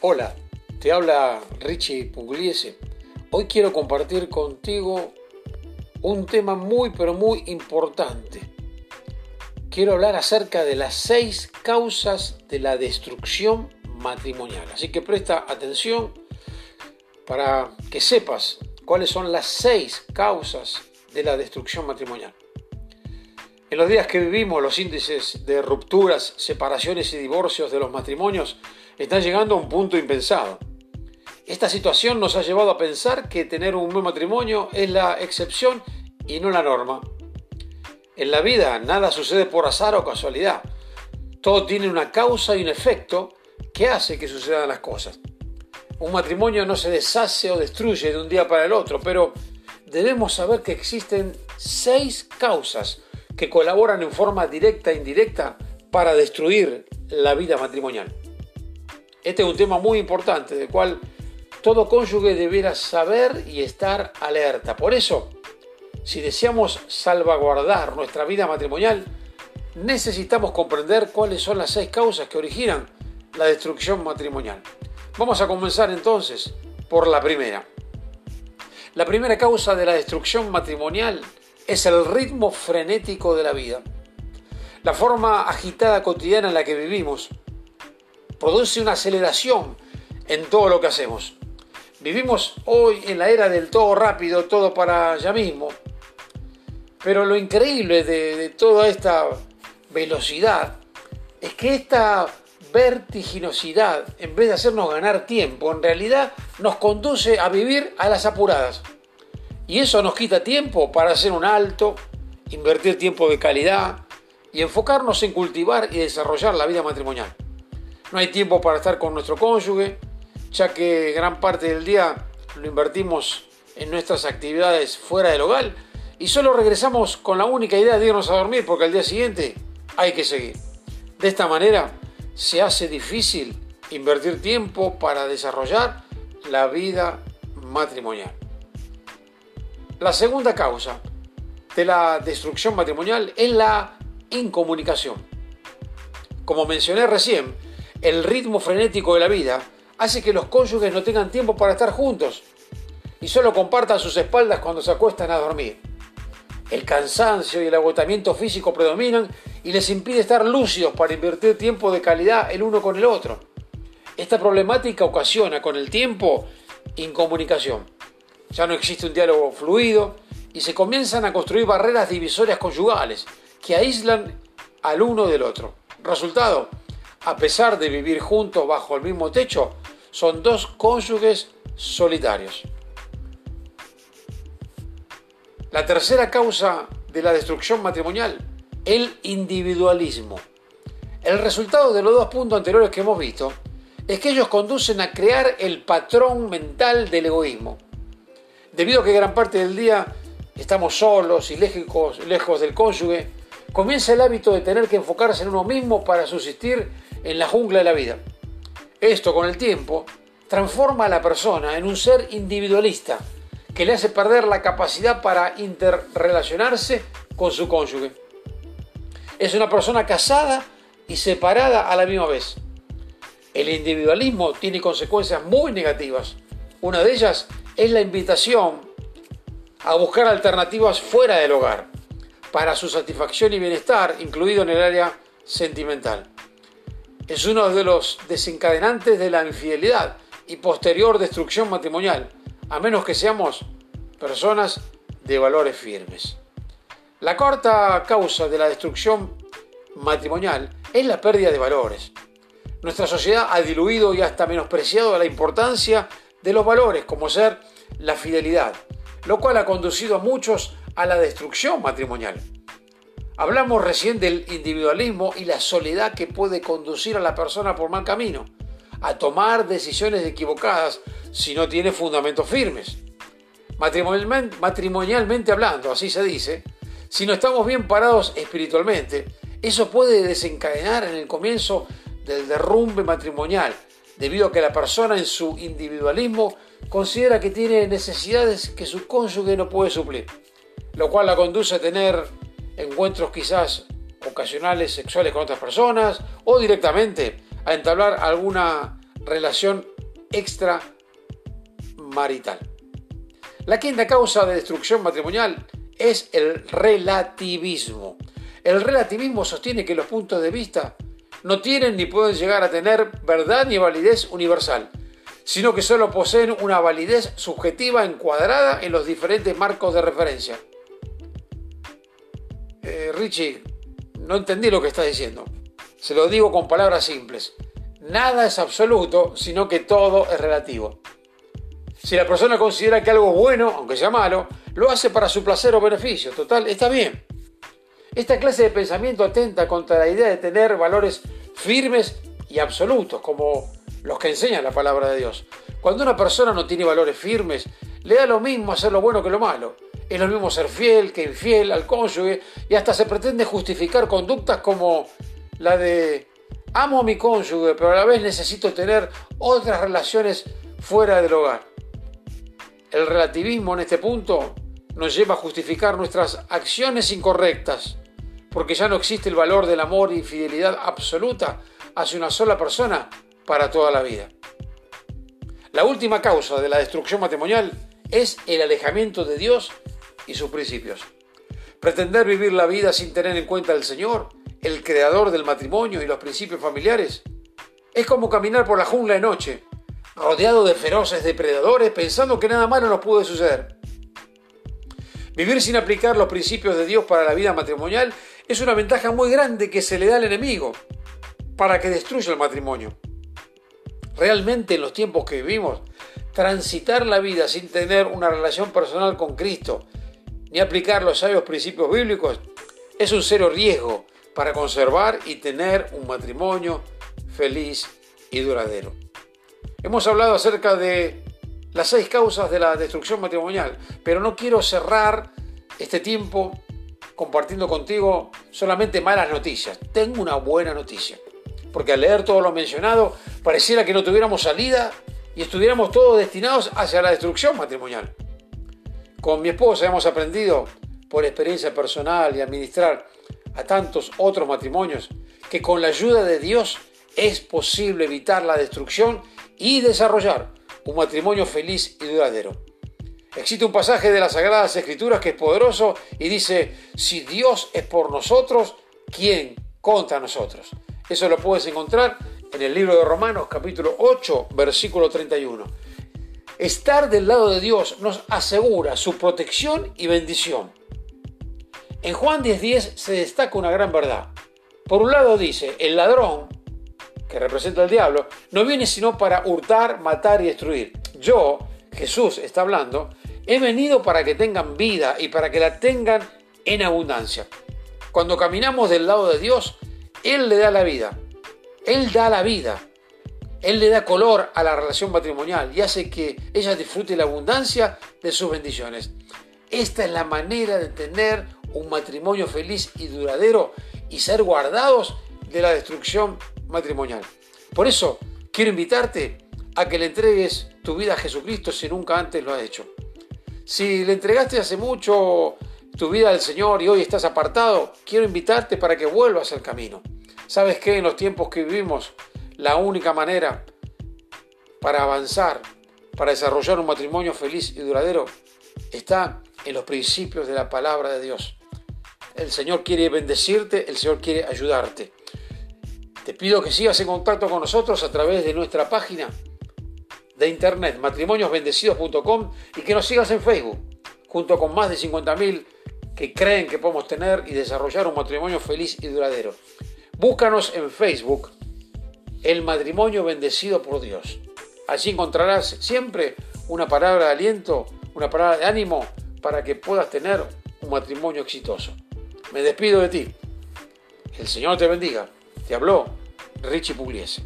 Hola, te habla Richie Pugliese. Hoy quiero compartir contigo un tema muy pero muy importante. Quiero hablar acerca de las seis causas de la destrucción matrimonial. Así que presta atención para que sepas cuáles son las seis causas de la destrucción matrimonial. En los días que vivimos, los índices de rupturas, separaciones y divorcios de los matrimonios están llegando a un punto impensado. Esta situación nos ha llevado a pensar que tener un buen matrimonio es la excepción y no la norma. En la vida nada sucede por azar o casualidad. Todo tiene una causa y un efecto que hace que sucedan las cosas. Un matrimonio no se deshace o destruye de un día para el otro, pero debemos saber que existen seis causas que colaboran en forma directa e indirecta para destruir la vida matrimonial. Este es un tema muy importante, del cual todo cónyuge deberá saber y estar alerta. Por eso, si deseamos salvaguardar nuestra vida matrimonial, necesitamos comprender cuáles son las seis causas que originan la destrucción matrimonial. Vamos a comenzar entonces por la primera. La primera causa de la destrucción matrimonial es el ritmo frenético de la vida. La forma agitada cotidiana en la que vivimos produce una aceleración en todo lo que hacemos. Vivimos hoy en la era del todo rápido, todo para ya mismo. Pero lo increíble de, de toda esta velocidad es que esta vertiginosidad, en vez de hacernos ganar tiempo, en realidad nos conduce a vivir a las apuradas. Y eso nos quita tiempo para hacer un alto, invertir tiempo de calidad y enfocarnos en cultivar y desarrollar la vida matrimonial. No hay tiempo para estar con nuestro cónyuge, ya que gran parte del día lo invertimos en nuestras actividades fuera del hogar y solo regresamos con la única idea de irnos a dormir porque al día siguiente hay que seguir. De esta manera se hace difícil invertir tiempo para desarrollar la vida matrimonial. La segunda causa de la destrucción matrimonial es la incomunicación. Como mencioné recién, el ritmo frenético de la vida hace que los cónyuges no tengan tiempo para estar juntos y solo compartan sus espaldas cuando se acuestan a dormir. El cansancio y el agotamiento físico predominan y les impide estar lúcidos para invertir tiempo de calidad el uno con el otro. Esta problemática ocasiona con el tiempo incomunicación ya no existe un diálogo fluido y se comienzan a construir barreras divisorias conyugales que aíslan al uno del otro. Resultado, a pesar de vivir juntos bajo el mismo techo, son dos cónyuges solitarios. La tercera causa de la destrucción matrimonial, el individualismo. El resultado de los dos puntos anteriores que hemos visto es que ellos conducen a crear el patrón mental del egoísmo debido a que gran parte del día estamos solos y lejos, del cónyuge, comienza el hábito de tener que enfocarse en uno mismo para subsistir en la jungla de la vida. Esto con el tiempo transforma a la persona en un ser individualista que le hace perder la capacidad para interrelacionarse con su cónyuge. Es una persona casada y separada a la misma vez. El individualismo tiene consecuencias muy negativas. Una de ellas es la invitación a buscar alternativas fuera del hogar para su satisfacción y bienestar, incluido en el área sentimental. Es uno de los desencadenantes de la infidelidad y posterior destrucción matrimonial, a menos que seamos personas de valores firmes. La cuarta causa de la destrucción matrimonial es la pérdida de valores. Nuestra sociedad ha diluido y hasta menospreciado la importancia de los valores, como ser la fidelidad, lo cual ha conducido a muchos a la destrucción matrimonial. Hablamos recién del individualismo y la soledad que puede conducir a la persona por mal camino, a tomar decisiones equivocadas si no tiene fundamentos firmes. Matrimonialmente, matrimonialmente hablando, así se dice, si no estamos bien parados espiritualmente, eso puede desencadenar en el comienzo del derrumbe matrimonial debido a que la persona en su individualismo considera que tiene necesidades que su cónyuge no puede suplir, lo cual la conduce a tener encuentros quizás ocasionales sexuales con otras personas o directamente a entablar alguna relación extramarital. La quinta causa de destrucción matrimonial es el relativismo. El relativismo sostiene que los puntos de vista no tienen ni pueden llegar a tener verdad ni validez universal, sino que solo poseen una validez subjetiva encuadrada en los diferentes marcos de referencia. Eh, Richie, no entendí lo que está diciendo. Se lo digo con palabras simples. Nada es absoluto, sino que todo es relativo. Si la persona considera que algo es bueno, aunque sea malo, lo hace para su placer o beneficio. Total, está bien. Esta clase de pensamiento atenta contra la idea de tener valores firmes y absolutos, como los que enseña la palabra de Dios. Cuando una persona no tiene valores firmes, le da lo mismo hacer lo bueno que lo malo. Es lo mismo ser fiel que infiel al cónyuge y hasta se pretende justificar conductas como la de amo a mi cónyuge, pero a la vez necesito tener otras relaciones fuera del hogar. El relativismo en este punto nos lleva a justificar nuestras acciones incorrectas, porque ya no existe el valor del amor y fidelidad absoluta hacia una sola persona para toda la vida. La última causa de la destrucción matrimonial es el alejamiento de Dios y sus principios. Pretender vivir la vida sin tener en cuenta al Señor, el creador del matrimonio y los principios familiares, es como caminar por la jungla de noche, rodeado de feroces depredadores, pensando que nada malo nos puede suceder. Vivir sin aplicar los principios de Dios para la vida matrimonial es una ventaja muy grande que se le da al enemigo para que destruya el matrimonio. Realmente en los tiempos que vivimos, transitar la vida sin tener una relación personal con Cristo ni aplicar los sabios principios bíblicos es un serio riesgo para conservar y tener un matrimonio feliz y duradero. Hemos hablado acerca de las seis causas de la destrucción matrimonial, pero no quiero cerrar este tiempo compartiendo contigo solamente malas noticias. Tengo una buena noticia, porque al leer todo lo mencionado pareciera que no tuviéramos salida y estuviéramos todos destinados hacia la destrucción matrimonial. Con mi esposa hemos aprendido por experiencia personal y administrar a tantos otros matrimonios que con la ayuda de Dios es posible evitar la destrucción y desarrollar un matrimonio feliz y duradero. Existe un pasaje de las Sagradas Escrituras que es poderoso y dice, si Dios es por nosotros, ¿quién contra nosotros? Eso lo puedes encontrar en el libro de Romanos capítulo 8, versículo 31. Estar del lado de Dios nos asegura su protección y bendición. En Juan 10:10 10 se destaca una gran verdad. Por un lado dice, el ladrón que representa al diablo, no viene sino para hurtar, matar y destruir. Yo, Jesús está hablando, he venido para que tengan vida y para que la tengan en abundancia. Cuando caminamos del lado de Dios, Él le da la vida. Él da la vida. Él le da color a la relación matrimonial y hace que ella disfrute la abundancia de sus bendiciones. Esta es la manera de tener un matrimonio feliz y duradero y ser guardados de la destrucción matrimonial. Por eso quiero invitarte a que le entregues tu vida a Jesucristo si nunca antes lo has hecho. Si le entregaste hace mucho tu vida al Señor y hoy estás apartado, quiero invitarte para que vuelvas al camino. ¿Sabes que En los tiempos que vivimos, la única manera para avanzar, para desarrollar un matrimonio feliz y duradero, está en los principios de la palabra de Dios. El Señor quiere bendecirte, el Señor quiere ayudarte. Te pido que sigas en contacto con nosotros a través de nuestra página de internet matrimoniosbendecidos.com y que nos sigas en Facebook, junto con más de 50.000 que creen que podemos tener y desarrollar un matrimonio feliz y duradero. Búscanos en Facebook, El matrimonio bendecido por Dios. Allí encontrarás siempre una palabra de aliento, una palabra de ánimo para que puedas tener un matrimonio exitoso. Me despido de ti. El Señor te bendiga. Te habló Richie Pugliese.